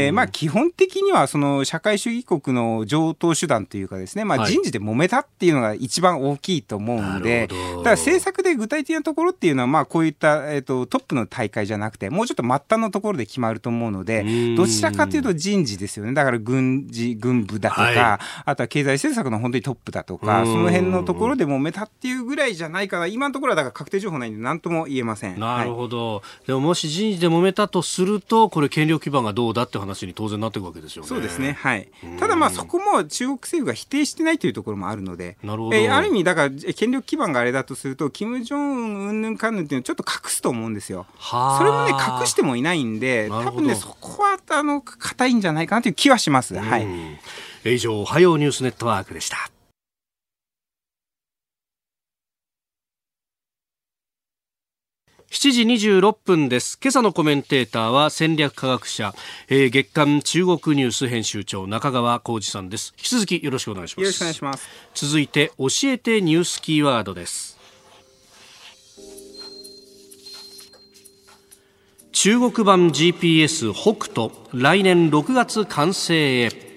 えー、まあ、基本的には、その、社会主義国の上等手段というかですね、まあ、人事で揉めたっていうのが一番大きいと思うんで、だから政策で具体的なところっていうのは、まあ、こういった、えっ、ー、と、トップの大会じゃなくて、もうちょっと末端のところで決まると思うので、どちらかというと人事ですよね。だから軍事、軍部だとか、はい、あとは経済政策の本当にトップだとか、その辺のところでもめたっていうぐらいじゃないかな。今のところはだから確定情報ないんで何とも言えません。なるほど。はい、でももし人事で揉めたとすると、これ権力基盤がどうだって話に当然なっていくわけですよね。そうですね。はい。ただまあそこも中国政府が否定してないというところもあるので、なるほど。えー、ある意味だから権力基盤があれだとすると、金正恩うんぬんかんぬんっていうのをちょっと隠すと思うんですよ。それもね隠してもいないんで多分ねそこはあの硬いんじゃないかなという気はします。はい、以上おはようニュースネットワークでした。7時26分です。今朝のコメンテーターは戦略科学者、えー、月刊中国ニュース編集長中川浩二さんです。引き続きよろしくお願いします。よろしくお願いします。続いて教えてニュースキーワードです。中国版 GPS 北斗来年6月完成へ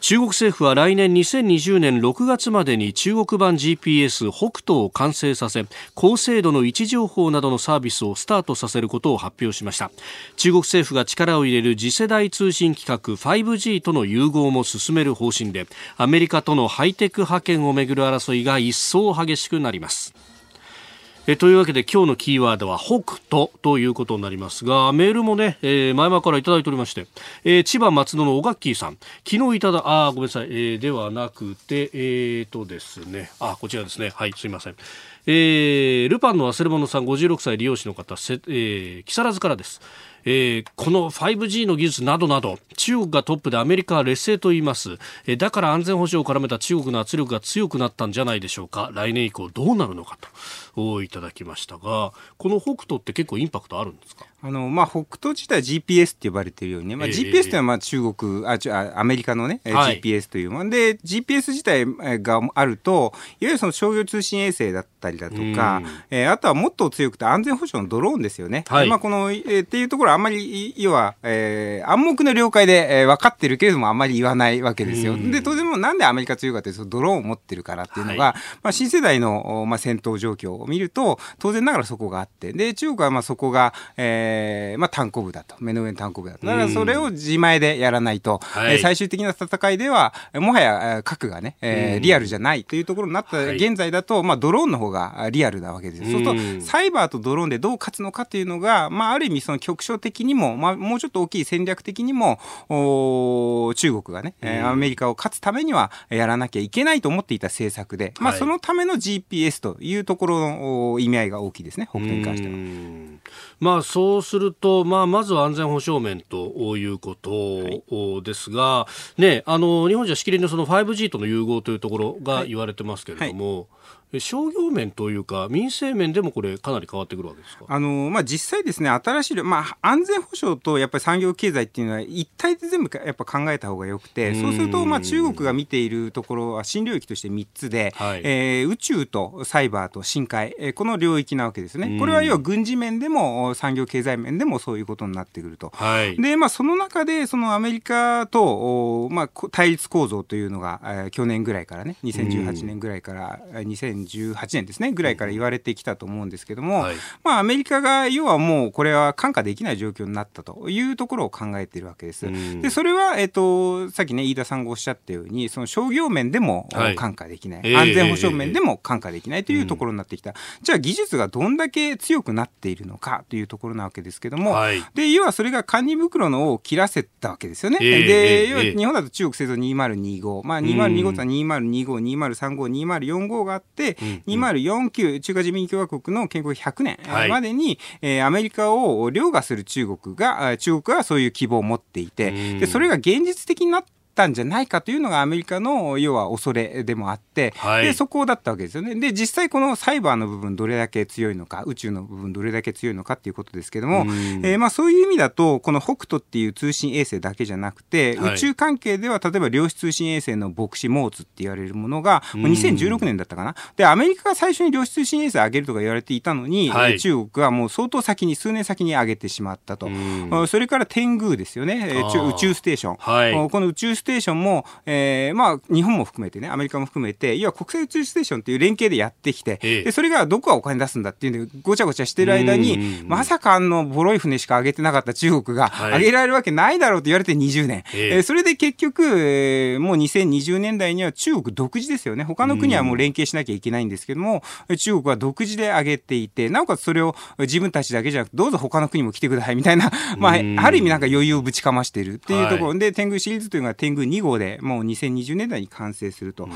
中国政府は来年2020年6月までに中国版 GPS 北斗を完成させ高精度の位置情報などのサービスをスタートさせることを発表しました。中国政府が力を入れる次世代通信規格 5G との融合も進める方針でアメリカとのハイテク覇権をめぐる争いが一層激しくなります。えというわけで今日のキーワードは北斗ということになりますがメールもね、えー、前々からいただいておりまして、えー、千葉松戸の小ガッキーさん。昨日いただあごめんなさい、えー、ではなくてえー、とですね。あこちらですね。はいすいません。えー、ルパンの忘れ物さん56歳利用士の方、せえー、木更津からです。えー、この 5G の技術などなど中国がトップでアメリカは劣勢と言います、えー、だから安全保障を絡めた中国の圧力が強くなったんじゃないでしょうか。来年以降どうなるのかといただきましたがこの北斗って結構インパクトあるんですか？あの、まあ、北斗自体 GPS って呼ばれているようにね、まあ、GPS というのはまあ中国、あ、ちアメリカのね、はい、GPS というもの。で、GPS 自体があると、いわゆるその商業通信衛星だったりだとか、えー、あとはもっと強くて安全保障のドローンですよね。はい、まあ、この、えー、っていうところはあんまり、要は、えー、暗黙の了解で、えー、分かってるけれどもあんまり言わないわけですよ。で、当然もなんでアメリカ強いかというと、ドローンを持ってるからっていうのが、はい、まあ、新世代の、まあ、戦闘状況を見ると、当然ながらそこがあって、で、中国はまあそこが、えーえーまあ、単行部だと。目の上の単行部だと。だからそれを自前でやらないと、はい、最終的な戦いではもはや核がね、えー、リアルじゃないというところになった現在だと、まあ、ドローンの方がリアルなわけですそうするとサイバーとドローンでどう勝つのかというのが、まあ、ある意味その局所的にも、まあ、もうちょっと大きい戦略的にもお中国がね、えー、アメリカを勝つためにはやらなきゃいけないと思っていた政策で、まあ、そのための GPS というところの意味合いが大きいですね。北東に関しては。まあ、そうすると、まあ、まずは安全保障面ということですが、はい、ね、あの日本じゃしきりのその 5G との融合というところが言われてますけれども、はい商業面というか民生面でもこれかなり変わってくるわけですか？あの、まあ、実際ですね新しい、まあ、安全保障とやっぱり産業経済っていうのは一体で全部やっぱ考えた方がよくてそうすると、まあ、中国が見ているところは新領域として3つで、はい、えー、宇宙とサイバーと深海、えー、この領域なわけですね。これは要は軍事面でも産業経済面でもそういうことになってくると、はい、でまあ、その中でそのアメリカと、まあ、対立構造というのが、えー、去年ぐらいからね2018年ぐらいから2018 2018年ですねぐらいから言われてきたと思うんですけども、はい、まあ、アメリカが要はもうこれは看過できない状況になったというところを考えているわけです。でそれは、えーと、さっきね飯田さんがおっしゃったようにその商業面でも看過できない、はい、安全保障面でも看過できないというところになってきた、じゃあ技術がどんだけ強くなっているのかというところなわけですけども、はい、で要はそれが堪忍袋のを切らせたわけですよね。で、要は日本だと中国製造2025、まあ、2025とは2025、2035、2045があって、2049中華人民共和国の建国100年までに、はい、アメリカを凌駕する中国が中国はそういう希望を持っていてでそれが現実的になってったんじゃないかというのがアメリカの要は恐れでもあって、はい、でそこだったわけですよね。で実際このサイバーの部分どれだけ強いのか宇宙の部分どれだけ強いのかっていうことですけども、えー、まあ、そういう意味だとこの北斗っていう通信衛星だけじゃなくて、はい、宇宙関係では例えば量子通信衛星の牧師モーツって言われるものが2016年だったかな。でアメリカが最初に量子通信衛星上げるとか言われていたのに、はい、中国はもう相当先に数年先に上げてしまったと。それから天宮ですよね。宇宙ステーション、はい、この宇宙ステーションも、えー、まあ、日本も含めてね、アメリカも含めて、要は国際宇宙ステーションっていう連携でやってきて、でそれがどこがお金出すんだっていうんで、ごちゃごちゃしてる間に、まさかあの、ボロい船しか上げてなかった中国が、上げられるわけないだろうと言われて20年。えー、それで結局、えー、もう2020年代には中国独自ですよね。他の国はもう連携しなきゃいけないんですけども、中国は独自で上げていて、なおかつそれを自分たちだけじゃなくて、どうぞ他の国も来てくださいみたいな、まあ、ある意味なんか余裕をぶちかましてるっていうところ。で、はい、天狗シリーズというのは天狗2号でもう2020年代に完成すると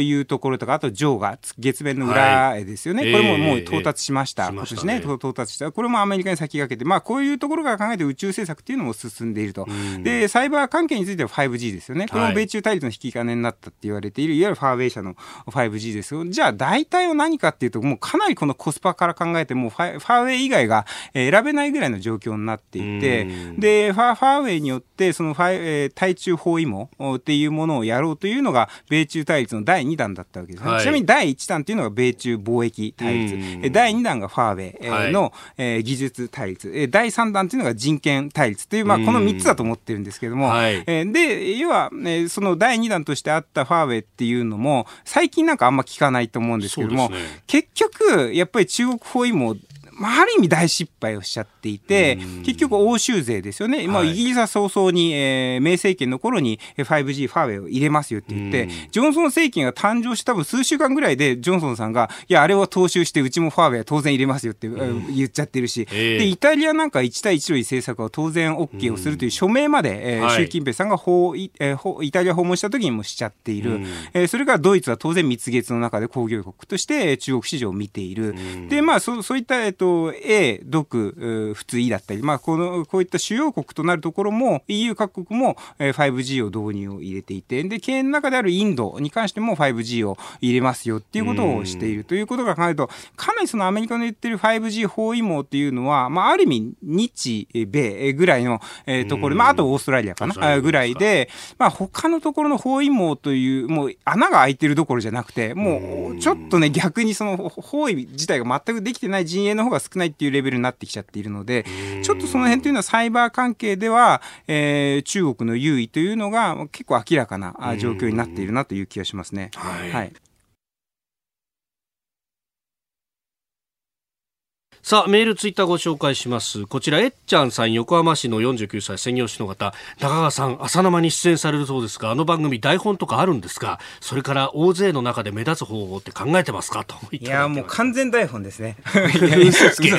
いうところとか、あとジョーが月面の裏絵ですよね、はい、これももう到達しました、えー、今年ね、ね到達した、これもアメリカに先駆けて、まあ、こういうところから考えて宇宙政策っていうのも進んでいると、でサイバー関係については 5G ですよね、これも米中対立の引き金になったって言われている、いわゆるファーウェイ社の 5G ですよ、じゃあ、代替は何かっていうと、もうかなりこのコスパから考えて、もうファファーウェイ以外が選べないぐらいの状況になっていて、でファファーウェイによって、そのファ、えー、対中包囲網っていうものをやろうというのが、米中対立の第2弾だったわけですね。はい、ちなみに第1弾っていうのが米中貿易対立。え第2弾がファーウェイの、はい、えー、技術対立。え第3弾っていうのが人権対立という、まあ、この3つだと思ってるんですけども、はい、えー、で、要は、ね、その第2弾としてあったファーウェイっていうのも、最近なんかあんま聞かないと思うんですけども、ね、結局、やっぱり中国包囲網まあ、ある意味大失敗をしちゃっていて、結局欧州勢ですよね。まあ、イギリスは早々に、えー、明政権の頃に 5G ファーウェイを入れますよって言って、ジョンソン政権が誕生した多分数週間ぐらいで、ジョンソンさんが、いや、あれを踏襲して、うちもファーウェイ当然入れますよって言っちゃってるし、で、イタリアなんか1対1の政策は当然 OK をするという署名まで、えー、習近平さんが訪、えー、イタリア訪問した時にもしちゃっている。えー、それからドイツは当然蜜月の中で工業国として中国市場を見ている。で、まあ、そそういった、えっと、と、A、独、普通 E だったり、まあ、この、こういった主要国となるところも、EU 各国も 5G を導入を入れていて、で、経営の中であるインドに関しても 5G を入れますよっていうことをしているということが考えると、かなりそのアメリカの言ってる 5G 包囲網っていうのは、まあ、ある意味、日米ぐらいの、えところ、まあ、あとオーストラリアかな、ぐらいで、まあ、他のところの包囲網という、もう穴が開いてるどころじゃなくて、もう、ちょっとね、逆にその包囲自体が全くできてない陣営の方が少ないっていうレベルになってきちゃっているので、ちょっとその辺というのはサイバー関係では、えー、中国の優位というのが結構明らかな状況になっているなという気がしますね。はい、はいさあ、メール、ツイッターご紹介します。こちら、えっちゃんさん、横浜市の49歳専業主の方、中川さん、朝生に出演されるそうですが、あの番組、台本とかあるんですかそれから大勢の中で目立つ方法って考えてますか？といや、もう完全台本ですね。嘘つけ。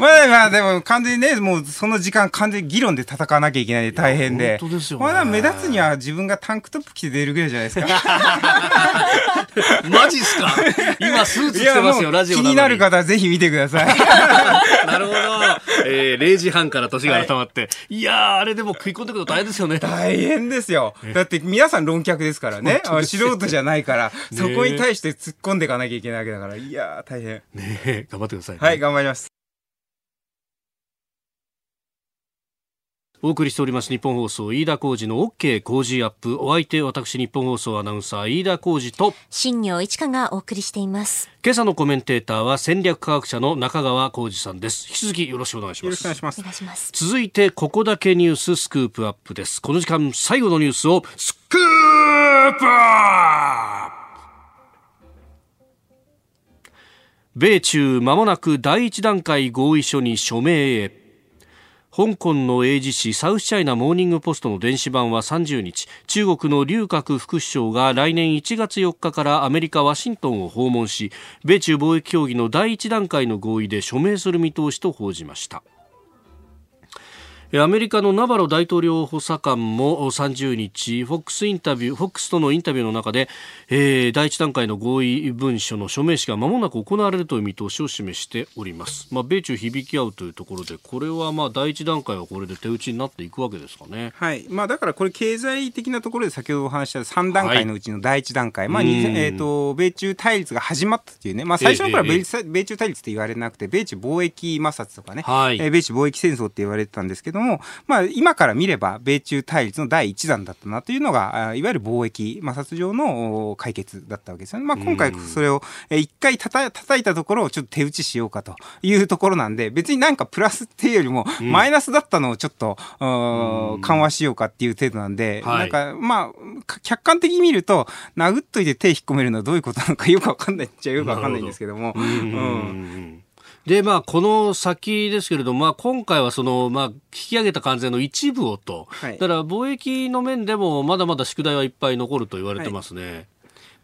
まあまあ、でも完全にね、もうその時間完全に議論で戦わなきゃいけないで大変で。本当ですよ、ね、まだ目立つには自分がタンクトップ着て出るぐらいじゃないですか。マジっすか？今スーツ着てますよ、ラジオ気になる方はぜひ見てください。なるほど。えー、0時半から年が改まって。はい、いやー、あれでも食い込んでくると大変ですよね。大変ですよ。だって皆さん論客ですからね。素人じゃないから、そこに対して突っ込んでいかなきゃいけないわけだから。いやー、大変。ね頑張ってください、ね、はい、頑張ります。お送りしております日本放送飯田浩二の OK 工事アップ。お相手私日本放送アナウンサー飯田浩二と新業一華がお送りしています。今朝のコメンテーターは戦略科学者の中川浩二さんです。引き続きよろしくお願いします。よろしくお願いします。続いてここだけニューススクープアップです。この時間最後のニュースをスクープアップ。米中間もなく第一段階合意書に署名へ香港の英字紙サウスチャイナモーニングポストの電子版は30日。中国の劉鶴副首相が来年1月4日からアメリカ・ワシントンを訪問し米中貿易協議の第1段階の合意で署名する見通しと報じました。アメリカのナバロ大統領補佐官も30日、フォックスインタビュー、フォックスとのインタビューの中で、えー、第一段階の合意文書の署名式が間もなく行われるという見通しを示しております。まあ、米中響き合うというところで、これはまあ第一段階はこれで手打ちになっていくわけですかね。はい。まあ、だからこれ経済的なところで先ほどお話した3段階のうちの第一段階、はい、まあ、えっ、ー、と、米中対立が始まったっていうね、まあ、最初の頃は米,、えー、米中対立って言われなくて、米中貿易摩擦とかね、はい、えー、米中貿易戦争って言われてたんですけども、まあ、今から見れば、米中対立の第一弾だったなというのが、いわゆる貿易摩擦上の解決だったわけですよね。まあ、今回それを一回たた叩いたところをちょっと手打ちしようかというところなんで、別になんかプラスっていうよりも、マイナスだったのをちょっと、緩和しようかっていう程度なんで、なんか、まあ、客観的に見ると、殴っといて手引っ込めるのはどういうことなのかよくわかんないっちゃよくわかんないんですけども。うんで、まあ、この先ですけれども、まあ、今回はその、まあ、引き上げた関税の一部をと、はい、だから貿易の面でもまだまだ宿題はいっぱい残ると言われてますね。はい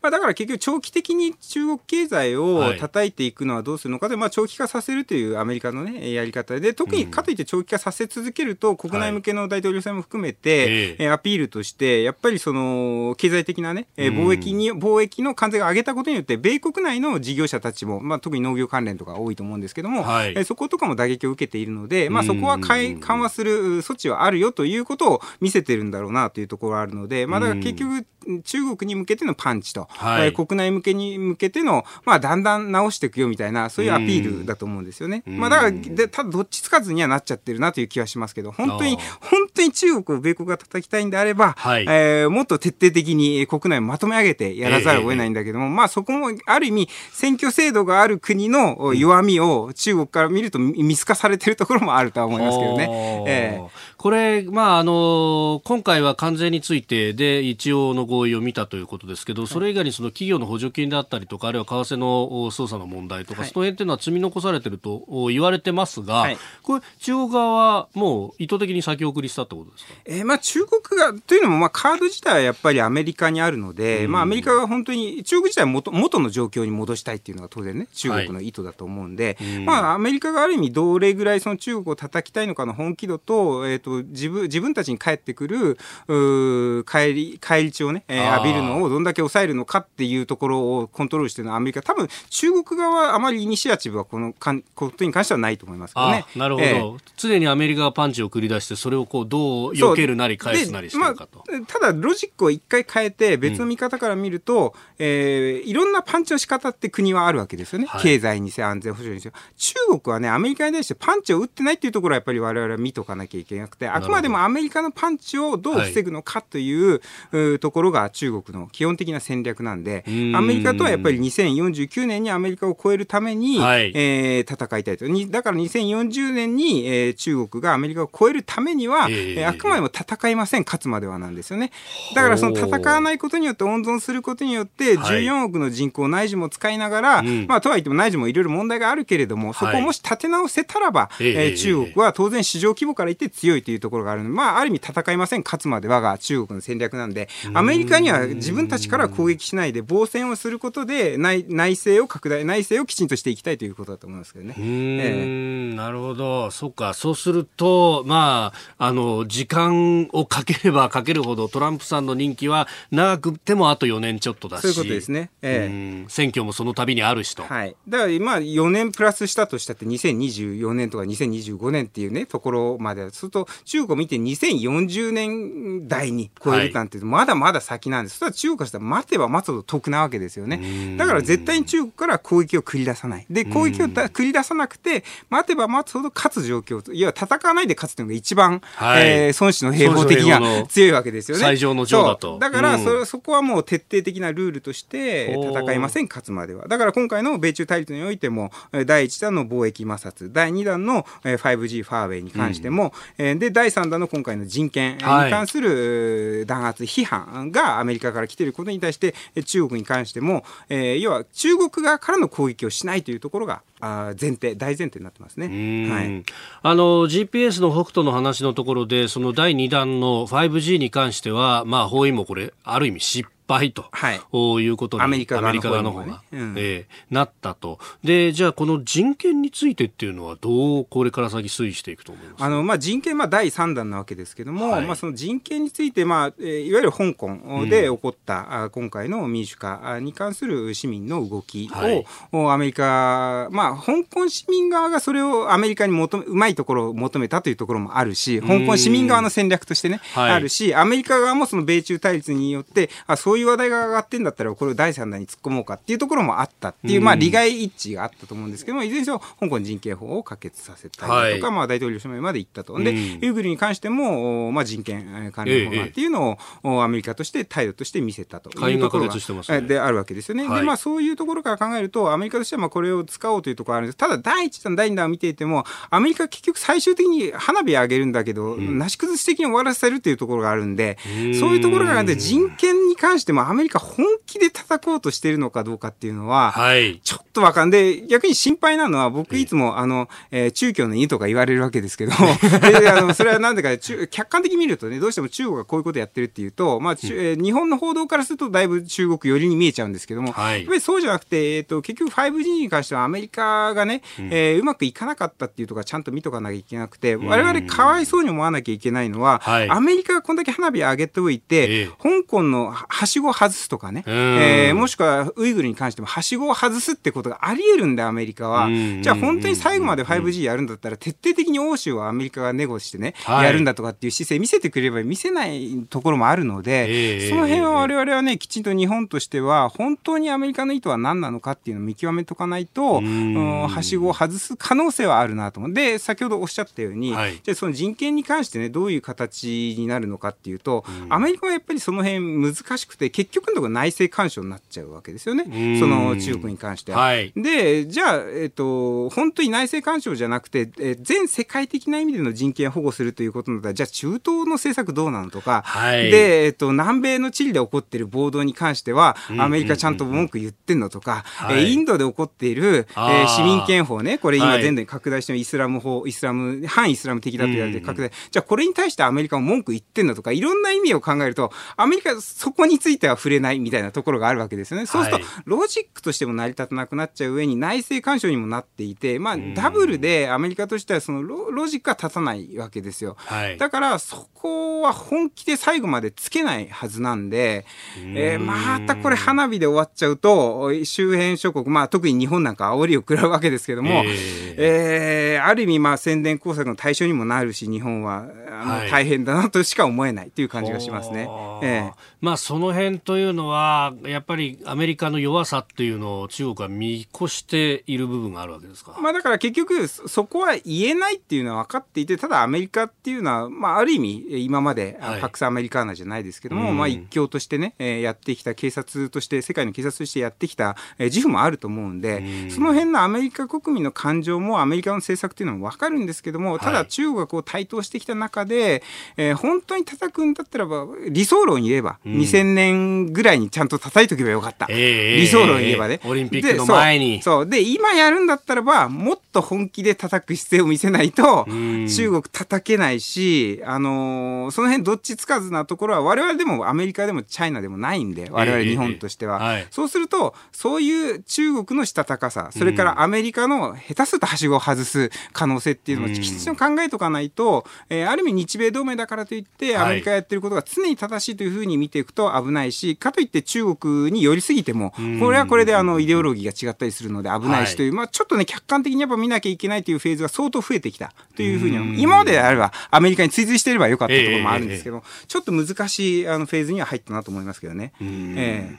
まあ、だから結局長期的に中国経済を叩いていくのはどうするのかで、まあ、長期化させるというアメリカの、ね、やり方で特にかといって長期化させ続けると、国内向けの大統領選も含めて、えアピールとしてやっぱりその経済的な、ね、貿易に貿易の関税が上げたことによって米国内の事業者たちも、まあ、特に農業関連とか多いと思うんですけども、はい、そことかも打撃を受けているので、まあ、そこは緩和する措置はあるよということを見せてるんだろうなというところがあるので、まあ、だから結局中国に向けてのパンチと、はい、国内向けに向けての、まあ、だんだん直していくよみたいな、そういうアピールだと思うんですよね。まあ、だからで、ただどっちつかずにはなっちゃってるなという気はしますけど、本当に、本当に中国を米国が叩きたいんであれば、はい、えー、もっと徹底的に国内をまとめ上げてやらざるを得ないんだけども、えー、まあ、そこもある意味、選挙制度がある国の弱みを中国から見ると見透かされてるところもあるとは思いますけどね。えー、これ、まあ、あの、今回は関税についてで一応の合意を見たということですけど、それ以外にその企業の補助金であったりとか、あるいは為替の操作の問題とか、はい、その辺っていうのは積み残されてると言われてますが、はい、これ、中国側はもう意図的に先送りしたってことですか、えー、まあ中国が、というのも、まあカード自体はやっぱりアメリカにあるので、うん、まあアメリカが本当に、中国自体は元元の状況に戻したいっていうのが当然ね、中国の意図だと思うんで、はい、まあアメリカがある意味どれぐらいその中国を叩きたいのかの本気度と、えっ、ー、と、自分、自分たちに返ってくる、う帰り、帰り血をね、えー、浴びるのをどんだけ抑えるのかっていうところをコントロールしてるのはアメリカ、多分中国側はあまりイニシアチブはこのかんことに関してはないと思いますけどね。なるほど、えー、常にアメリカがパンチを繰り出して、それをこうどう避けるなり返すなりしてるかと。まあ、ただ、ロジックを一回変えて、別の見方から見ると、うん、えー、いろんなパンチの仕方って国はあるわけですよね。はい、経済にせ安全保障にせ中国はね、アメリカに対してパンチを打ってないっていうところはやっぱり我々は見とかなきゃいけなくて、あくまでもアメリカのパンチをどう防ぐのかという、はい、ところが中国の基本的な戦略略なんで、アメリカとはやっぱり2049年にアメリカを超えるために、はい、えー、戦いたいと。だから2040年に、えー、中国がアメリカを超えるためには、えー、あくまでも戦いません、勝つまではなんですよね。だからその戦わないことによって温存することによって、14億の人口、内需も使いながら、はい、まあ、とはいっても内需もいろいろ問題があるけれども、そこをもし立て直せたらば、はい、えー、中国は当然市場規模から言って強いというところがあるので、まあ、ある意味戦いません、勝つまではが中国の戦略なんで、アメリカには自分たちから攻撃しないで、防戦をすることで内内政を拡大、内政をきちんとしていきたいということだと思いますけどね。えー、なるほど、そうか、そうすると、まあ、あの時間をかければかけるほど、トランプさんの任期は長くてもあと4年ちょっとだし、そういうことですね、えー、選挙もその度にあるしと。はい、だから、まあ、4年プラスしたとしたって、2024年とか2025年っていうね、ところまで、すると、中国を見て2040年代に超えるなんて、まだまだ先なんです。そしたら中国からしたら待てば待つほど得なわけですよね。だから絶対に中国から攻撃を繰り出さない。で、攻撃を繰り出さなくて、待てば待つほど勝つ状況、いや、戦わないで勝つというのが一番、はい、えー、孫子の兵法的には強いわけですよね。最上の上だと。だからそ、うん、そこはもう徹底的なルールとして戦いません、勝つまでは。だから今回の米中対立においても、第1弾の貿易摩擦、第2弾の 5G ファーウェイに関しても、うん、で、第3弾の今回の人権に関する弾圧、批判がアメリカから来ていることに対して、中国に関しても、えー、要は中国側からの攻撃をしないというところがあ前提、大前提になってますね、はい、あの GPS の北斗の話のところで、その第2弾の 5G に関しては、まあ、包囲もこれ、ある意味失倍と、はい、いうことにアメリカ側の方が、ねうん、えー、なったと。でじゃあこの人権についてっていうのはどうこれから先推移していくと思います？あの、まあ、人権、まあ、第3弾なわけですけども、はい、まあ、その人権について、まあえー、いわゆる香港で起こった、うん、今回の民主化に関する市民の動きを、はい、アメリカ、まあ、香港市民側がそれをアメリカに求めうまいところを求めたというところもあるし香港市民側の戦略としてね、あるしアメリカ側もその米中対立によってあそういう話題が上がってんだったら、これを第三弾に突っ込もうかっていうところもあったっていう、まあ、利害一致があったと思うんですけども、いずれにせよ、香港人権法を可決させたりと。か、はい、まあ、大統領署名まで行ったと。で、ウイグルに関しても、まあ、人権関連法案っていうのを、アメリカとして態度として見せたというところが、であるわけですよね。はい、で、まあ、そういうところから考えると、アメリカとしてはまあこれを使おうというところがあるんです。ただ、第一弾、第二弾を見ていても、アメリカ結局最終的に花火上げるんだけど、うん、なし崩し的に終わらせるっていうところがあるんで、そういうところがあるんで、人権に関してもアメリカ本気で叩こうとしているのかどうかっていうのは、はい、ちょっとわかんで、逆に心配なのは、僕いつも、あの、えー、中共の家とか言われるわけですけど、であのそれはなんでか、客観的に見るとね、どうしても中国がこういうことやってるっていうと、まあ、うん、えー、日本の報道からするとだいぶ中国寄りに見えちゃうんですけども、はい、やっぱりそうじゃなくて、えっ、ー、と、結局 5G に関してはアメリカがね、うん。えー、うまくいかなかったっていうところちゃんと見とかなきゃいけなくて、我々かわいそうに思わなきゃいけないのは、はい、アメリカがこんだけ花火上げておいて、えー、香港のはしごを外すとかね、えー、もしくはウイグルに関してもはしごを外すってことがあり得るんだアメリカは。じゃあ本当に最後まで 5G やるんだったら徹底的に欧州はアメリカがネゴしてね、はい、やるんだとかっていう姿勢見せてくれれば見せないところもあるので、えー、その辺は我々はね、きちんと日本としては本当にアメリカの意図は何なのかっていうのを見極めとかないと、はしごを外す可能性はあるなと思う。で、先ほどおっしゃったように、はい、じゃあその人権に関してね、どういう形になるのかっていうと、アメリカはやっぱりその辺難しくて、結局のところ内政干渉になっちゃうわけですよね。その中国に関しては。はい、で、じゃあ、えっ、ー、と、本当に内政干渉じゃなくて、えー、全世界的な意味での人権を保護するということだったら、じゃあ中東の政策どうなのとか、はい、で、えっ、ー、と、南米のチリで起こっている暴動に関しては、アメリカちゃんと文句言ってんのとか、うんうんうん、えインドで起こっている、えー、市民権法ね、これ今全土に拡大してイスラム法、イスラム、反イスラム的だと言われて拡大、じゃあこれに対してアメリカも文句言ってんのとか、いろんな意味を考えると、アメリカそこについては触れないみたいなところがあるわけですよね。そうすると、ロジックとしても成り立たなくなっちゃう上に内政干渉にもなっていて、まあ、ダブルでアメリカとしてはそのロロジックは立たないわけですよ。はい、だからそこは本気で最後までつけないはずなんで、えー、またこれ花火で終わっちゃうと周辺諸国、まあ、特に日本なんか煽りを食らうわけですけども、えー、えー、ある意味まあ宣伝工作の対象にもなるし日本はあの、大変だなとしか思えないという感じがしますね。ええ、まあその辺というのはやっぱりアメリカの弱さっていうのを中国は見越している部分があるわけですか。まあだから結局そこは言えないっていうのは分かっていてただアメリカっていうのはまあある意味今までパクスアメリカーナじゃないですけども、はい、まあ一強としてね、やってきた警察として世界の警察としてやってきた、自負もあると思うんで、うん、その辺のアメリカ国民の感情もアメリカの政策っていうのも分かるんですけどもただ中国を台頭してきた中で、え、本当に叩くんだったらば理想論言えば、うん、2000年ぐらいにちゃんと叩いとけばよかった、えー、理想論言えばね、オリンピックの前にそうで今やるんだったらばもっと本気で叩く姿勢を見せないと、中国叩けないし、あのー、その辺どっちつかずなところは我々でもアメリカでもチャイナでもないんで我々日本としては、えーはい、そうするとそういう中国のしたたかさそれからアメリカの下手するとはしごを外す可能性っていうのをきちんと考えとかないと、えー、ある意味日米同盟だからといってアメリカやってることが常に正しいというふうに見ていくと危ないしかといって中国に寄りすぎてもこれはこれであのイデオロギーが違ったりするので危ないしという、はい、まあ、ちょっとね客観的にやっぱ見なきゃいけないというフェーズが相当増えてきた。というふうに今まであればアメリカに追随していればよかったところもあるんですけど、ちょっと難しいあのフェーズには入ったなと思いますけどね。えー、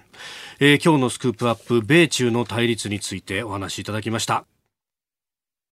えー、今日のスクープアップ米中の対立についてお話しいただきました。